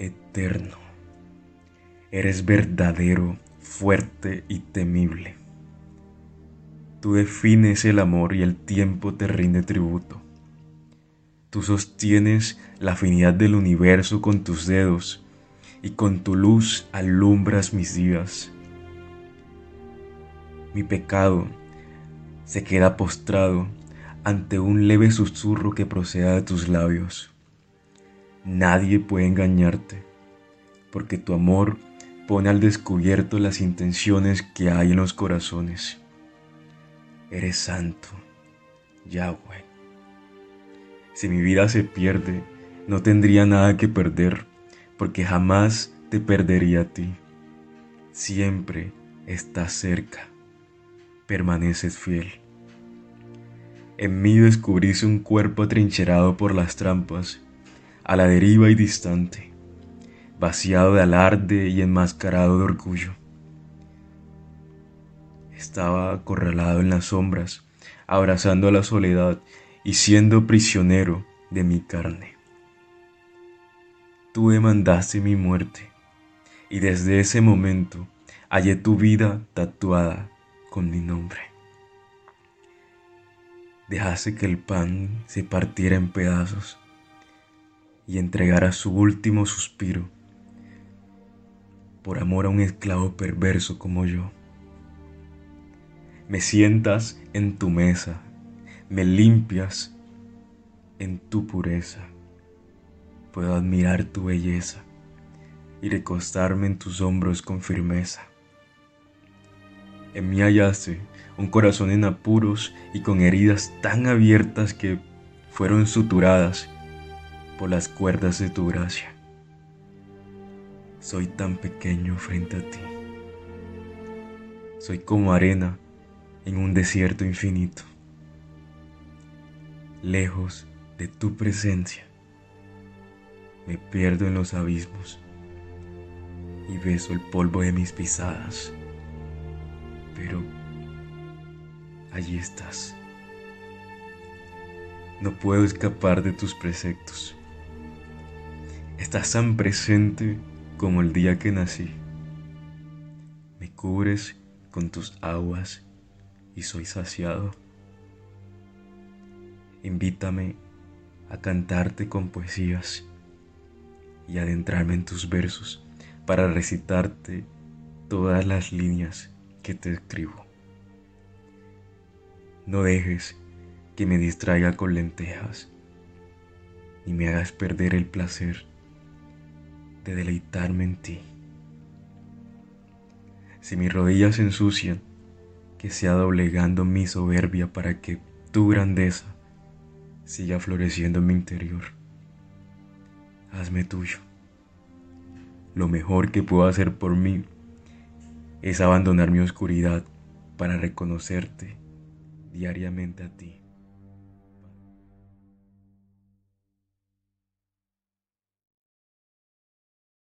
eterno. Eres verdadero, fuerte y temible. Tú defines el amor y el tiempo te rinde tributo. Tú sostienes la afinidad del universo con tus dedos y con tu luz alumbras mis días. Mi pecado se queda postrado ante un leve susurro que proceda de tus labios. Nadie puede engañarte, porque tu amor pone al descubierto las intenciones que hay en los corazones. Eres santo, Yahweh. Si mi vida se pierde, no tendría nada que perder, porque jamás te perdería a ti. Siempre estás cerca, permaneces fiel. En mí descubrís un cuerpo atrincherado por las trampas, a la deriva y distante, vaciado de alarde y enmascarado de orgullo. Estaba acorralado en las sombras, abrazando la soledad y siendo prisionero de mi carne. Tú demandaste mi muerte, y desde ese momento hallé tu vida tatuada con mi nombre dejase que el pan se partiera en pedazos y entregara su último suspiro por amor a un esclavo perverso como yo. Me sientas en tu mesa, me limpias en tu pureza. Puedo admirar tu belleza y recostarme en tus hombros con firmeza. En mí hallaste un corazón en apuros y con heridas tan abiertas que fueron suturadas por las cuerdas de tu gracia. Soy tan pequeño frente a ti. Soy como arena en un desierto infinito. Lejos de tu presencia, me pierdo en los abismos y beso el polvo de mis pisadas. Pero allí estás. No puedo escapar de tus preceptos. Estás tan presente como el día que nací. Me cubres con tus aguas y soy saciado. Invítame a cantarte con poesías y adentrarme en tus versos para recitarte todas las líneas que te escribo. No dejes que me distraiga con lentejas, ni me hagas perder el placer de deleitarme en ti. Si mis rodillas se ensucian, que sea doblegando mi soberbia para que tu grandeza siga floreciendo en mi interior. Hazme tuyo. Lo mejor que puedo hacer por mí es abandonar mi oscuridad para reconocerte diariamente a ti.